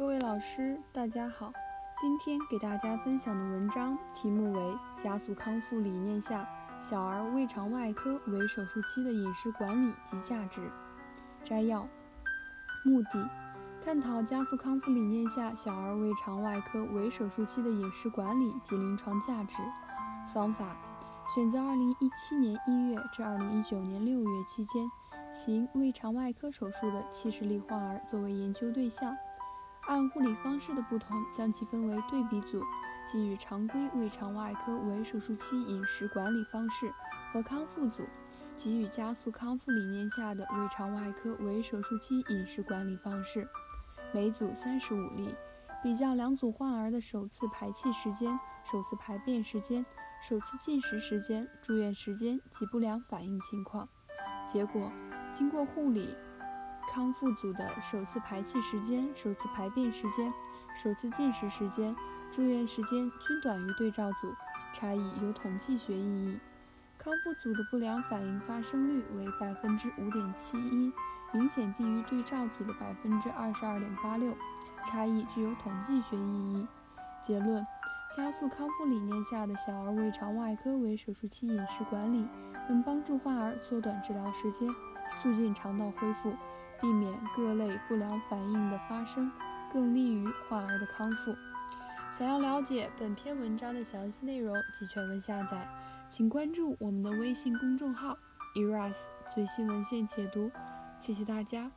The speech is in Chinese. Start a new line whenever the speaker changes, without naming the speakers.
各位老师，大家好。今天给大家分享的文章题目为《加速康复理念下小儿胃肠外科围手术期的饮食管理及价值》。摘要：目的，探讨加速康复理念下小儿胃肠外科围手术期的饮食管理及临床价值。方法，选择2017年1月至2019年6月期间行胃肠外科手术的70例患儿作为研究对象。按护理方式的不同，将其分为对比组，即与常规胃肠外科围手术期饮食管理方式；和康复组，即与加速康复理念下的胃肠外科围手术期饮食管理方式。每组三十五例，比较两组患儿的首次排气时间、首次排便时间、首次进食时间、住院时间及不良反应情况。结果，经过护理。康复组的首次排气时间、首次排便时间、首次进食时间、住院时间均短于对照组，差异有统计学意义。康复组的不良反应发生率为百分之五点七一，明显低于对照组的百分之二十二点八六，差异具有统计学意义。结论：加速康复理念下的小儿胃肠外科围手术期饮食管理，能帮助患儿缩短治疗时间，促进肠道恢复。避免各类不良反应的发生，更利于患儿的康复。想要了解本篇文章的详细内容及全文下载，请关注我们的微信公众号 “eras 最新文献解读”。谢谢大家。